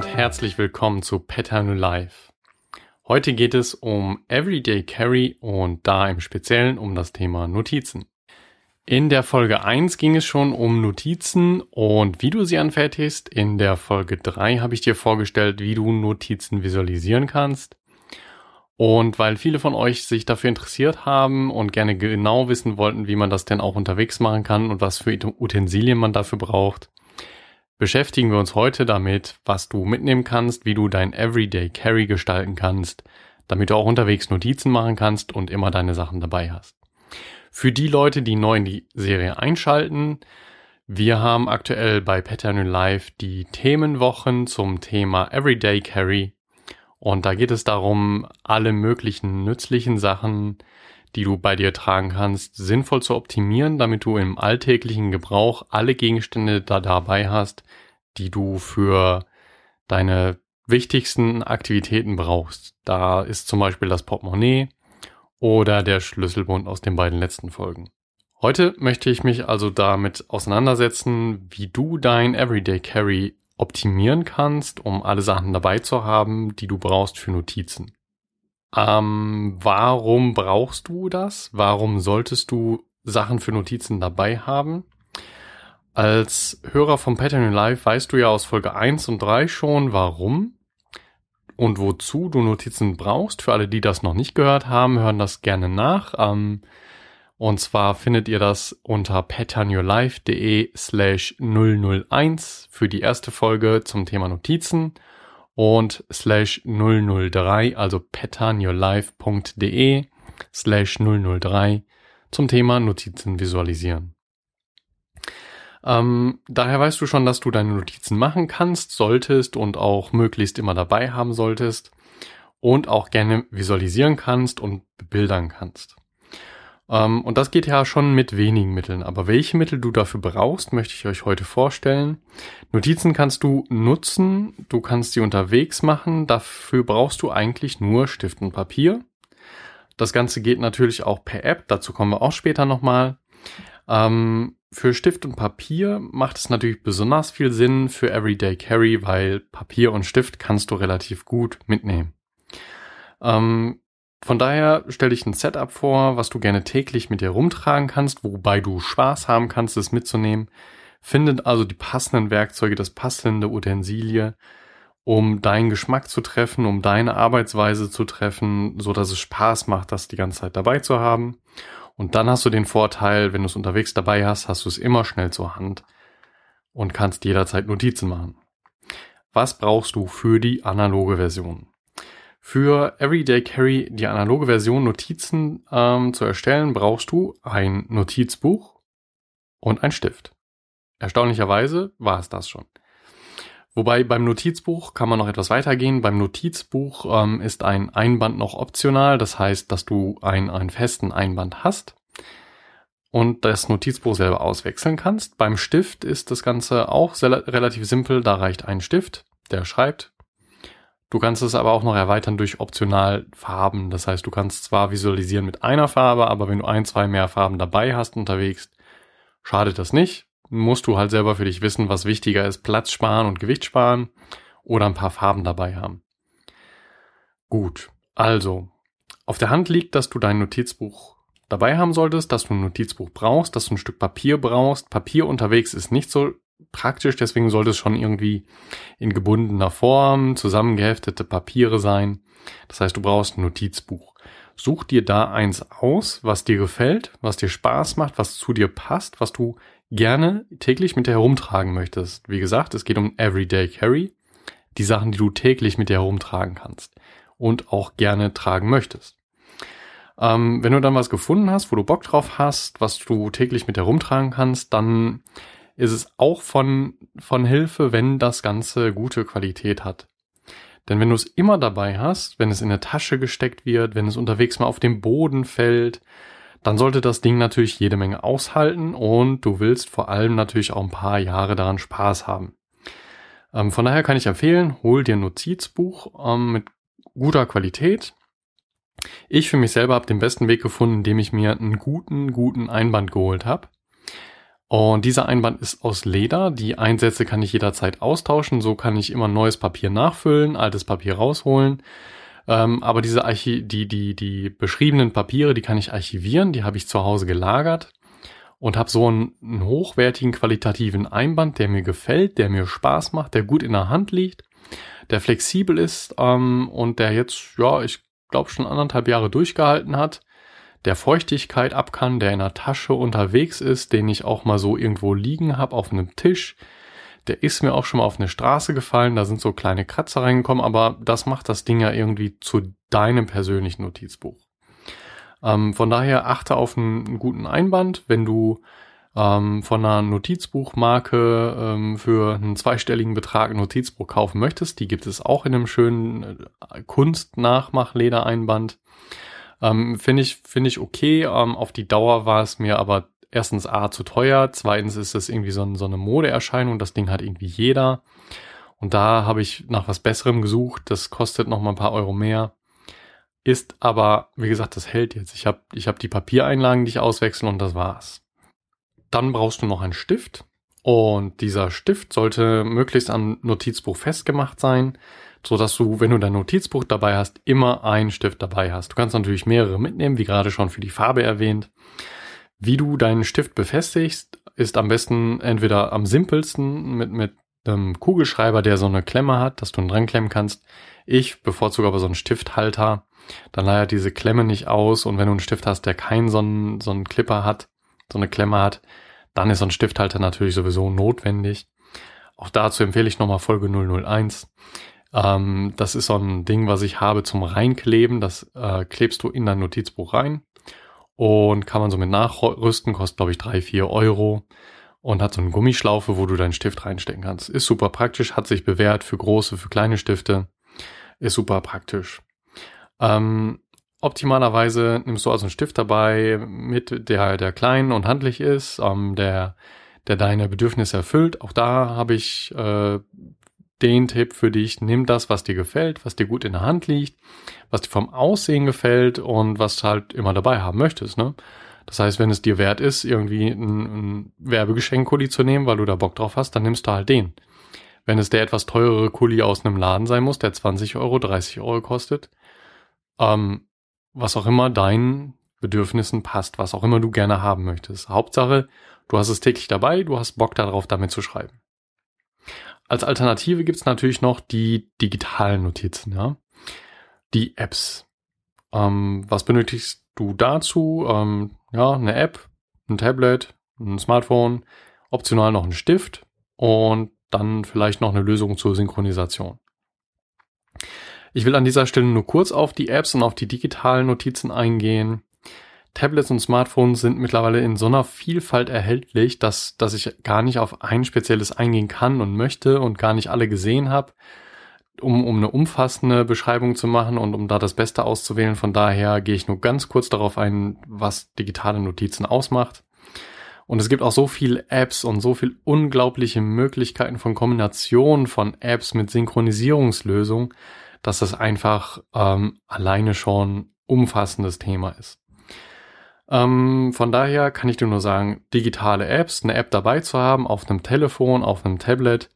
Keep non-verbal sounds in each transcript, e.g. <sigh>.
und herzlich willkommen zu Pattern Life. Heute geht es um Everyday Carry und da im Speziellen um das Thema Notizen. In der Folge 1 ging es schon um Notizen und wie du sie anfertigst. In der Folge 3 habe ich dir vorgestellt, wie du Notizen visualisieren kannst. Und weil viele von euch sich dafür interessiert haben und gerne genau wissen wollten, wie man das denn auch unterwegs machen kann und was für Utensilien man dafür braucht, beschäftigen wir uns heute damit, was du mitnehmen kannst, wie du dein Everyday Carry gestalten kannst, damit du auch unterwegs Notizen machen kannst und immer deine Sachen dabei hast. Für die Leute, die neu in die Serie einschalten, wir haben aktuell bei Pattern Live die Themenwochen zum Thema Everyday Carry und da geht es darum, alle möglichen nützlichen Sachen, die du bei dir tragen kannst, sinnvoll zu optimieren, damit du im alltäglichen Gebrauch alle Gegenstände da dabei hast, die du für deine wichtigsten Aktivitäten brauchst. Da ist zum Beispiel das Portemonnaie oder der Schlüsselbund aus den beiden letzten Folgen. Heute möchte ich mich also damit auseinandersetzen, wie du dein Everyday Carry optimieren kannst, um alle Sachen dabei zu haben, die du brauchst für Notizen. Ähm, warum brauchst du das? Warum solltest du Sachen für Notizen dabei haben? Als Hörer vom Pattern Live weißt du ja aus Folge 1 und 3 schon, warum und wozu du Notizen brauchst. Für alle, die das noch nicht gehört haben, hören das gerne nach. Ähm, und zwar findet ihr das unter patternyourlife.de slash 001 für die erste Folge zum Thema Notizen und slash 003, also patternyourlife.de slash 003 zum Thema Notizen visualisieren. Ähm, daher weißt du schon, dass du deine Notizen machen kannst, solltest und auch möglichst immer dabei haben solltest und auch gerne visualisieren kannst und bebildern kannst. Ähm, und das geht ja schon mit wenigen Mitteln. Aber welche Mittel du dafür brauchst, möchte ich euch heute vorstellen. Notizen kannst du nutzen, du kannst sie unterwegs machen. Dafür brauchst du eigentlich nur Stift und Papier. Das Ganze geht natürlich auch per App, dazu kommen wir auch später nochmal. Ähm, für Stift und Papier macht es natürlich besonders viel Sinn für Everyday Carry, weil Papier und Stift kannst du relativ gut mitnehmen. Ähm, von daher stell dich ein Setup vor, was du gerne täglich mit dir rumtragen kannst, wobei du Spaß haben kannst, es mitzunehmen. Findet also die passenden Werkzeuge, das passende Utensilie, um deinen Geschmack zu treffen, um deine Arbeitsweise zu treffen, so dass es Spaß macht, das die ganze Zeit dabei zu haben. Und dann hast du den Vorteil, wenn du es unterwegs dabei hast, hast du es immer schnell zur Hand und kannst jederzeit Notizen machen. Was brauchst du für die analoge Version? Für Everyday Carry, die analoge Version Notizen ähm, zu erstellen, brauchst du ein Notizbuch und ein Stift. Erstaunlicherweise war es das schon. Wobei beim Notizbuch kann man noch etwas weitergehen. Beim Notizbuch ähm, ist ein Einband noch optional. Das heißt, dass du ein, einen festen Einband hast und das Notizbuch selber auswechseln kannst. Beim Stift ist das Ganze auch relativ simpel. Da reicht ein Stift, der schreibt Du kannst es aber auch noch erweitern durch optional Farben. Das heißt, du kannst zwar visualisieren mit einer Farbe, aber wenn du ein, zwei mehr Farben dabei hast unterwegs, schadet das nicht. Musst du halt selber für dich wissen, was wichtiger ist, Platz sparen und Gewicht sparen oder ein paar Farben dabei haben. Gut, also, auf der Hand liegt, dass du dein Notizbuch dabei haben solltest, dass du ein Notizbuch brauchst, dass du ein Stück Papier brauchst. Papier unterwegs ist nicht so praktisch, deswegen sollte es schon irgendwie in gebundener Form, zusammengeheftete Papiere sein. Das heißt, du brauchst ein Notizbuch. Such dir da eins aus, was dir gefällt, was dir Spaß macht, was zu dir passt, was du gerne täglich mit dir herumtragen möchtest. Wie gesagt, es geht um Everyday Carry, die Sachen, die du täglich mit dir herumtragen kannst und auch gerne tragen möchtest. Ähm, wenn du dann was gefunden hast, wo du Bock drauf hast, was du täglich mit herumtragen kannst, dann ist es auch von, von Hilfe, wenn das Ganze gute Qualität hat. Denn wenn du es immer dabei hast, wenn es in eine Tasche gesteckt wird, wenn es unterwegs mal auf den Boden fällt, dann sollte das Ding natürlich jede Menge aushalten und du willst vor allem natürlich auch ein paar Jahre daran Spaß haben. Ähm, von daher kann ich empfehlen, hol dir ein Notizbuch ähm, mit guter Qualität. Ich für mich selber habe den besten Weg gefunden, indem ich mir einen guten, guten Einband geholt habe. Und dieser Einband ist aus Leder. Die Einsätze kann ich jederzeit austauschen. So kann ich immer neues Papier nachfüllen, altes Papier rausholen. Ähm, aber diese Archi die, die, die beschriebenen Papiere, die kann ich archivieren. Die habe ich zu Hause gelagert und habe so einen, einen hochwertigen, qualitativen Einband, der mir gefällt, der mir Spaß macht, der gut in der Hand liegt, der flexibel ist ähm, und der jetzt, ja, ich glaube schon anderthalb Jahre durchgehalten hat der Feuchtigkeit ab kann, der in der Tasche unterwegs ist, den ich auch mal so irgendwo liegen habe auf einem Tisch. Der ist mir auch schon mal auf eine Straße gefallen, da sind so kleine Kratzer reingekommen, aber das macht das Ding ja irgendwie zu deinem persönlichen Notizbuch. Ähm, von daher achte auf einen, guten Einband, wenn du ähm, von einer Notizbuchmarke ähm, für einen zweistelligen Betrag ein Notizbuch kaufen möchtest. Die gibt es auch in einem schönen äh, Kunstnachmach-Ledereinband. Ähm, finde ich, finde ich okay. Ähm, auf die Dauer war es mir aber erstens A zu teuer, zweitens ist es irgendwie so, so eine Modeerscheinung, das Ding hat irgendwie jeder. Und da habe ich nach was Besserem gesucht, das kostet noch mal ein paar Euro mehr. Ist aber, wie gesagt, das hält jetzt. Ich habe ich hab die Papiereinlagen, die ich auswechseln und das war's. Dann brauchst du noch einen Stift. Und dieser Stift sollte möglichst am Notizbuch festgemacht sein so dass du, wenn du dein Notizbuch dabei hast, immer einen Stift dabei hast. Du kannst natürlich mehrere mitnehmen, wie gerade schon für die Farbe erwähnt. Wie du deinen Stift befestigst, ist am besten entweder am simpelsten mit, mit einem Kugelschreiber, der so eine Klemme hat, dass du ihn dran klemmen kannst. Ich bevorzuge aber so einen Stifthalter. Dann leiert diese Klemme nicht aus und wenn du einen Stift hast, der keinen so einen, so einen Clipper hat, so eine Klemme hat, dann ist so ein Stifthalter natürlich sowieso notwendig. Auch dazu empfehle ich nochmal Folge 001. Ähm, das ist so ein Ding, was ich habe zum Reinkleben. Das äh, klebst du in dein Notizbuch rein und kann man so mit nachrüsten, kostet glaube ich drei, vier Euro und hat so eine Gummischlaufe, wo du deinen Stift reinstecken kannst. Ist super praktisch, hat sich bewährt für große, für kleine Stifte. Ist super praktisch. Ähm, optimalerweise nimmst du also einen Stift dabei, mit der, der klein und handlich ist, ähm, der, der deine Bedürfnisse erfüllt. Auch da habe ich äh, den Tipp für dich. Nimm das, was dir gefällt, was dir gut in der Hand liegt, was dir vom Aussehen gefällt und was du halt immer dabei haben möchtest. Ne? Das heißt, wenn es dir wert ist, irgendwie ein, ein Werbegeschenk-Kuli zu nehmen, weil du da Bock drauf hast, dann nimmst du halt den. Wenn es der etwas teurere Kuli aus einem Laden sein muss, der 20 Euro, 30 Euro kostet, ähm, was auch immer deinen Bedürfnissen passt, was auch immer du gerne haben möchtest. Hauptsache, du hast es täglich dabei, du hast Bock darauf, damit zu schreiben. Als Alternative gibt's natürlich noch die digitalen Notizen, ja. Die Apps. Ähm, was benötigst du dazu? Ähm, ja, eine App, ein Tablet, ein Smartphone, optional noch ein Stift und dann vielleicht noch eine Lösung zur Synchronisation. Ich will an dieser Stelle nur kurz auf die Apps und auf die digitalen Notizen eingehen. Tablets und Smartphones sind mittlerweile in so einer Vielfalt erhältlich, dass, dass ich gar nicht auf ein spezielles eingehen kann und möchte und gar nicht alle gesehen habe, um, um eine umfassende Beschreibung zu machen und um da das Beste auszuwählen. Von daher gehe ich nur ganz kurz darauf ein, was digitale Notizen ausmacht. Und es gibt auch so viele Apps und so viele unglaubliche Möglichkeiten von Kombinationen von Apps mit Synchronisierungslösungen, dass das einfach ähm, alleine schon umfassendes Thema ist. Ähm, von daher kann ich dir nur sagen, digitale Apps, eine App dabei zu haben, auf einem Telefon, auf einem Tablet,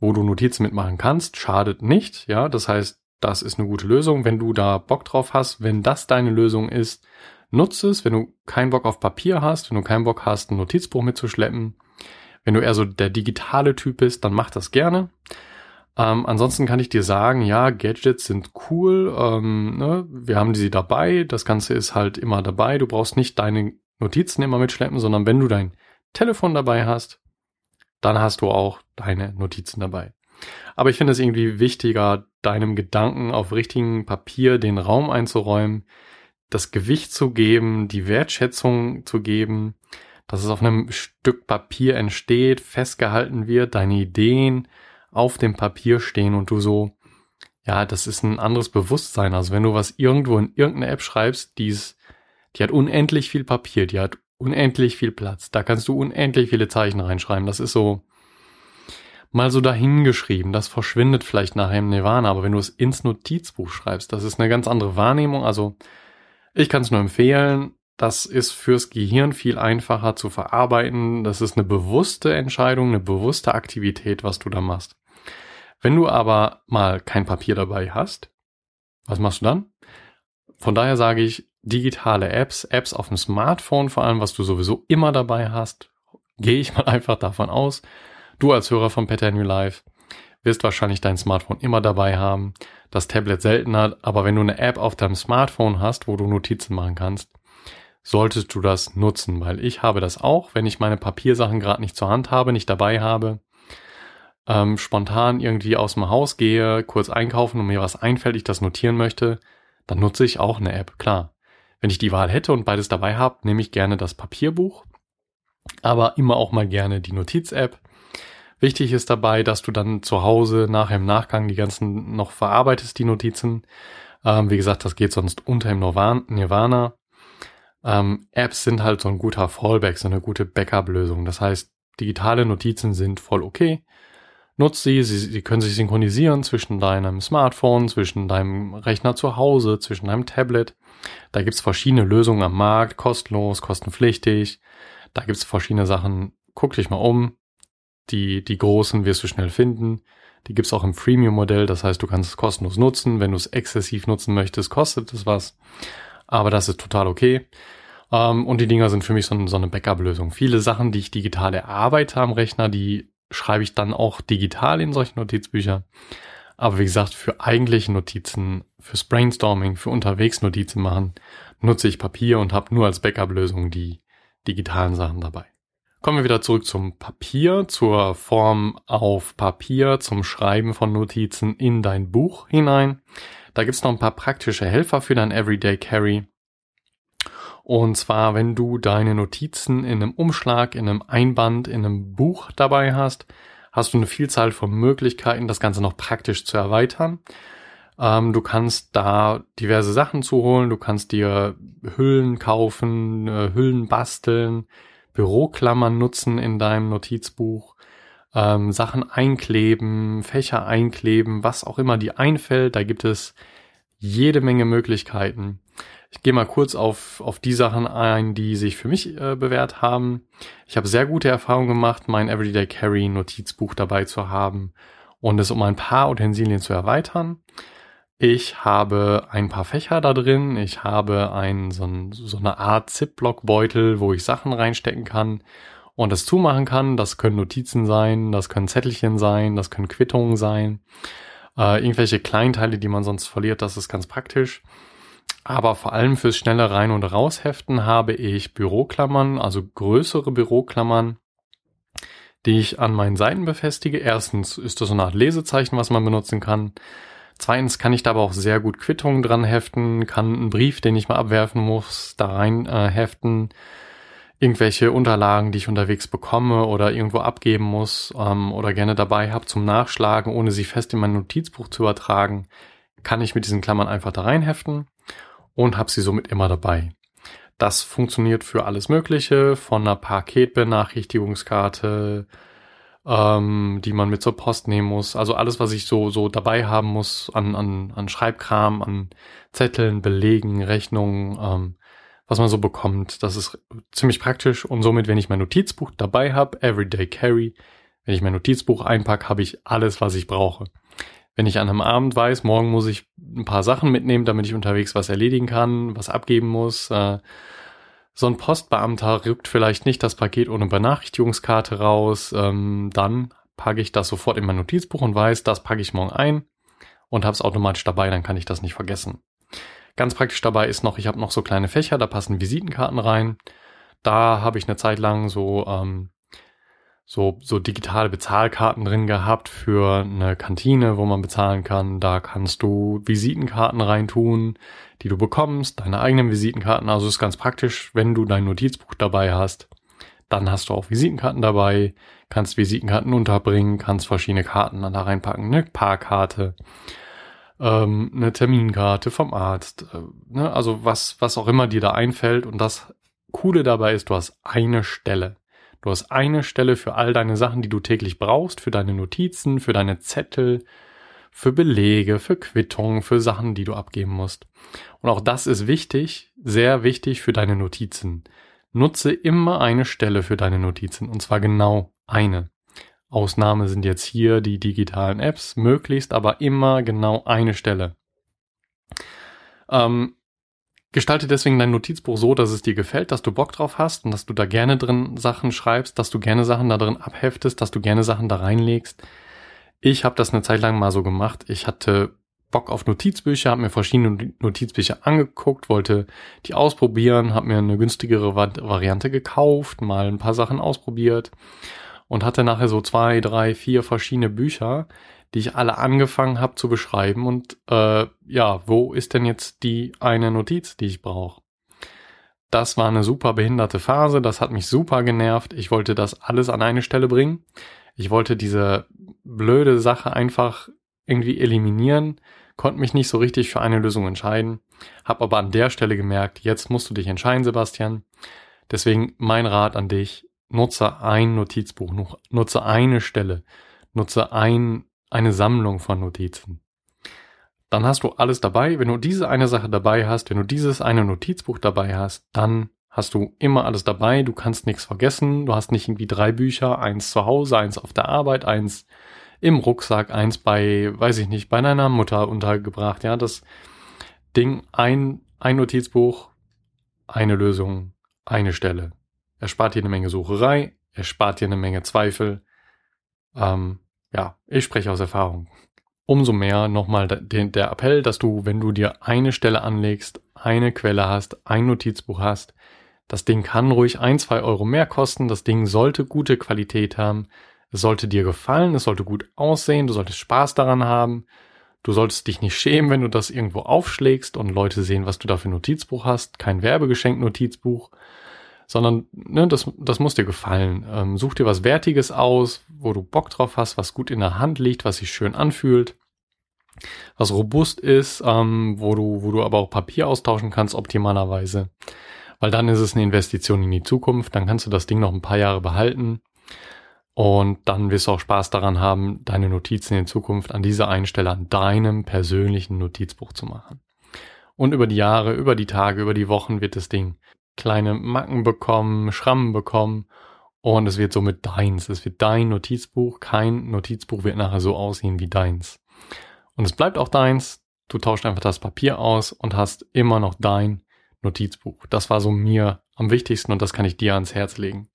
wo du Notizen mitmachen kannst, schadet nicht. Ja, das heißt, das ist eine gute Lösung. Wenn du da Bock drauf hast, wenn das deine Lösung ist, nutze es. Wenn du keinen Bock auf Papier hast, wenn du keinen Bock hast, ein Notizbuch mitzuschleppen, wenn du eher so der digitale Typ bist, dann mach das gerne. Ähm, ansonsten kann ich dir sagen, ja, Gadgets sind cool. Ähm, ne? Wir haben sie dabei. Das Ganze ist halt immer dabei. Du brauchst nicht deine Notizen immer mitschleppen, sondern wenn du dein Telefon dabei hast, dann hast du auch deine Notizen dabei. Aber ich finde es irgendwie wichtiger, deinem Gedanken auf richtigem Papier den Raum einzuräumen, das Gewicht zu geben, die Wertschätzung zu geben, dass es auf einem Stück Papier entsteht, festgehalten wird, deine Ideen, auf dem Papier stehen und du so, ja, das ist ein anderes Bewusstsein. Also wenn du was irgendwo in irgendeine App schreibst, die ist, die hat unendlich viel Papier, die hat unendlich viel Platz. Da kannst du unendlich viele Zeichen reinschreiben. Das ist so mal so dahingeschrieben. Das verschwindet vielleicht nachher im Nirvana, aber wenn du es ins Notizbuch schreibst, das ist eine ganz andere Wahrnehmung. Also ich kann es nur empfehlen. Das ist fürs Gehirn viel einfacher zu verarbeiten. Das ist eine bewusste Entscheidung, eine bewusste Aktivität, was du da machst. Wenn du aber mal kein Papier dabei hast, was machst du dann? Von daher sage ich, digitale Apps, Apps auf dem Smartphone vor allem, was du sowieso immer dabei hast, gehe ich <laughs> mal einfach davon aus. Du als Hörer von Peter New Life wirst wahrscheinlich dein Smartphone immer dabei haben, das Tablet seltener, aber wenn du eine App auf deinem Smartphone hast, wo du Notizen machen kannst, solltest du das nutzen, weil ich habe das auch, wenn ich meine Papiersachen gerade nicht zur Hand habe, nicht dabei habe, ähm, spontan irgendwie aus dem Haus gehe, kurz einkaufen und mir was einfällt, ich das notieren möchte, dann nutze ich auch eine App, klar. Wenn ich die Wahl hätte und beides dabei habe, nehme ich gerne das Papierbuch, aber immer auch mal gerne die Notiz-App. Wichtig ist dabei, dass du dann zu Hause nachher im Nachgang die ganzen noch verarbeitest, die Notizen. Ähm, wie gesagt, das geht sonst unter im Nirvana. Ähm, Apps sind halt so ein guter Fallback, so eine gute Backup-Lösung. Das heißt, digitale Notizen sind voll okay. Nutz sie, sie, sie können sich synchronisieren zwischen deinem Smartphone, zwischen deinem Rechner zu Hause, zwischen deinem Tablet. Da gibt's verschiedene Lösungen am Markt, kostenlos, kostenpflichtig. Da gibt's verschiedene Sachen. Guck dich mal um. Die, die großen wirst du schnell finden. Die gibt's auch im Freemium-Modell. Das heißt, du kannst es kostenlos nutzen. Wenn du es exzessiv nutzen möchtest, kostet es was. Aber das ist total okay. Ähm, und die Dinger sind für mich so, so eine Backup-Lösung. Viele Sachen, die ich digital erarbeite am Rechner, die schreibe ich dann auch digital in solche Notizbücher. Aber wie gesagt, für eigentliche Notizen, fürs Brainstorming, für unterwegs Notizen machen, nutze ich Papier und habe nur als Backup-Lösung die digitalen Sachen dabei. Kommen wir wieder zurück zum Papier, zur Form auf Papier, zum Schreiben von Notizen in dein Buch hinein. Da gibt's noch ein paar praktische Helfer für dein Everyday Carry. Und zwar, wenn du deine Notizen in einem Umschlag, in einem Einband, in einem Buch dabei hast, hast du eine Vielzahl von Möglichkeiten, das Ganze noch praktisch zu erweitern. Ähm, du kannst da diverse Sachen zuholen, du kannst dir Hüllen kaufen, äh, Hüllen basteln, Büroklammern nutzen in deinem Notizbuch, ähm, Sachen einkleben, Fächer einkleben, was auch immer dir einfällt. Da gibt es jede Menge Möglichkeiten. Ich gehe mal kurz auf, auf die Sachen ein, die sich für mich äh, bewährt haben. Ich habe sehr gute Erfahrungen gemacht, mein Everyday Carry Notizbuch dabei zu haben und es um ein paar Utensilien zu erweitern. Ich habe ein paar Fächer da drin. Ich habe ein, so, ein, so eine Art Zipblock-Beutel, wo ich Sachen reinstecken kann und das zumachen kann. Das können Notizen sein, das können Zettelchen sein, das können Quittungen sein. Äh, irgendwelche Kleinteile, die man sonst verliert, das ist ganz praktisch. Aber vor allem fürs schnelle Rein- und Rausheften habe ich Büroklammern, also größere Büroklammern, die ich an meinen Seiten befestige. Erstens ist das so eine Art Lesezeichen, was man benutzen kann. Zweitens kann ich da aber auch sehr gut Quittungen dran heften, kann einen Brief, den ich mal abwerfen muss, da rein äh, heften. Irgendwelche Unterlagen, die ich unterwegs bekomme oder irgendwo abgeben muss ähm, oder gerne dabei habe zum Nachschlagen, ohne sie fest in mein Notizbuch zu übertragen, kann ich mit diesen Klammern einfach da rein heften und habe sie somit immer dabei. Das funktioniert für alles Mögliche, von einer Paketbenachrichtigungskarte, ähm, die man mit zur Post nehmen muss. Also alles, was ich so, so dabei haben muss an, an, an Schreibkram, an Zetteln, Belegen, Rechnungen, ähm, was man so bekommt. Das ist ziemlich praktisch und somit, wenn ich mein Notizbuch dabei habe, Everyday Carry, wenn ich mein Notizbuch einpacke, habe ich alles, was ich brauche wenn ich an einem Abend weiß, morgen muss ich ein paar Sachen mitnehmen, damit ich unterwegs was erledigen kann, was abgeben muss. Äh, so ein Postbeamter rückt vielleicht nicht das Paket ohne Benachrichtigungskarte raus. Ähm, dann packe ich das sofort in mein Notizbuch und weiß, das packe ich morgen ein und habe es automatisch dabei, dann kann ich das nicht vergessen. Ganz praktisch dabei ist noch, ich habe noch so kleine Fächer, da passen Visitenkarten rein. Da habe ich eine Zeit lang so ähm, so, so digitale Bezahlkarten drin gehabt für eine Kantine, wo man bezahlen kann. Da kannst du Visitenkarten reintun, die du bekommst, deine eigenen Visitenkarten. Also ist ganz praktisch, wenn du dein Notizbuch dabei hast. Dann hast du auch Visitenkarten dabei, kannst Visitenkarten unterbringen, kannst verschiedene Karten dann da reinpacken. Eine Parkkarte, ähm, eine Terminkarte vom Arzt, äh, ne? also was, was auch immer dir da einfällt. Und das Coole dabei ist, du hast eine Stelle. Du hast eine Stelle für all deine Sachen, die du täglich brauchst, für deine Notizen, für deine Zettel, für Belege, für Quittungen, für Sachen, die du abgeben musst. Und auch das ist wichtig, sehr wichtig für deine Notizen. Nutze immer eine Stelle für deine Notizen und zwar genau eine. Ausnahme sind jetzt hier die digitalen Apps, möglichst aber immer genau eine Stelle. Ähm, gestalte deswegen dein Notizbuch so, dass es dir gefällt, dass du Bock drauf hast und dass du da gerne drin Sachen schreibst, dass du gerne Sachen da drin abheftest, dass du gerne Sachen da reinlegst. Ich habe das eine Zeit lang mal so gemacht. Ich hatte Bock auf Notizbücher, habe mir verschiedene Notizbücher angeguckt, wollte die ausprobieren, habe mir eine günstigere Variante gekauft, mal ein paar Sachen ausprobiert und hatte nachher so zwei, drei, vier verschiedene Bücher, die ich alle angefangen habe zu beschreiben und äh, ja, wo ist denn jetzt die eine Notiz, die ich brauche? Das war eine super behinderte Phase, das hat mich super genervt. Ich wollte das alles an eine Stelle bringen. Ich wollte diese blöde Sache einfach irgendwie eliminieren, konnte mich nicht so richtig für eine Lösung entscheiden, habe aber an der Stelle gemerkt, jetzt musst du dich entscheiden, Sebastian. Deswegen mein Rat an dich, nutze ein Notizbuch, nutze eine Stelle, nutze ein, eine Sammlung von Notizen. Dann hast du alles dabei. Wenn du diese eine Sache dabei hast, wenn du dieses eine Notizbuch dabei hast, dann hast du immer alles dabei. Du kannst nichts vergessen. Du hast nicht irgendwie drei Bücher, eins zu Hause, eins auf der Arbeit, eins im Rucksack, eins bei, weiß ich nicht, bei deiner Mutter untergebracht. Ja, das Ding, ein, ein Notizbuch, eine Lösung, eine Stelle. Er spart dir eine Menge Sucherei, er spart dir eine Menge Zweifel. Ähm, ja, ich spreche aus Erfahrung. Umso mehr nochmal der, Appell, dass du, wenn du dir eine Stelle anlegst, eine Quelle hast, ein Notizbuch hast, das Ding kann ruhig ein, zwei Euro mehr kosten, das Ding sollte gute Qualität haben, es sollte dir gefallen, es sollte gut aussehen, du solltest Spaß daran haben, du solltest dich nicht schämen, wenn du das irgendwo aufschlägst und Leute sehen, was du da für ein Notizbuch hast, kein Werbegeschenk-Notizbuch, sondern ne, das, das muss dir gefallen. Ähm, such dir was Wertiges aus, wo du Bock drauf hast, was gut in der Hand liegt, was sich schön anfühlt, was robust ist, ähm, wo du, wo du aber auch Papier austauschen kannst, optimalerweise. Weil dann ist es eine Investition in die Zukunft, dann kannst du das Ding noch ein paar Jahre behalten und dann wirst du auch Spaß daran haben, deine Notizen in Zukunft an dieser einen Stelle an deinem persönlichen Notizbuch zu machen. Und über die Jahre, über die Tage, über die Wochen wird das Ding kleine Macken bekommen, Schrammen bekommen und es wird somit deins. Es wird dein Notizbuch. Kein Notizbuch wird nachher so aussehen wie deins. Und es bleibt auch deins. Du tauscht einfach das Papier aus und hast immer noch dein Notizbuch. Das war so mir am wichtigsten und das kann ich dir ans Herz legen.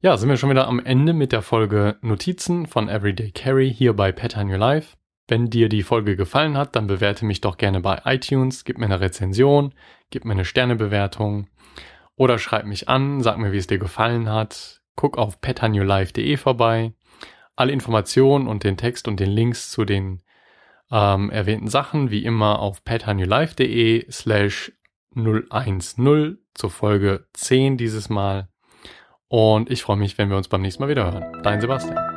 Ja, sind wir schon wieder am Ende mit der Folge Notizen von Everyday Carry hier bei Pattern Your Life. Wenn dir die Folge gefallen hat, dann bewerte mich doch gerne bei iTunes, gib mir eine Rezension, gib mir eine Sternebewertung oder schreib mich an, sag mir, wie es dir gefallen hat. Guck auf pettanewlife.de vorbei. Alle Informationen und den Text und den Links zu den ähm, erwähnten Sachen wie immer auf pettanewlife.de slash 010 zur Folge 10 dieses Mal. Und ich freue mich, wenn wir uns beim nächsten Mal wieder hören. Dein Sebastian.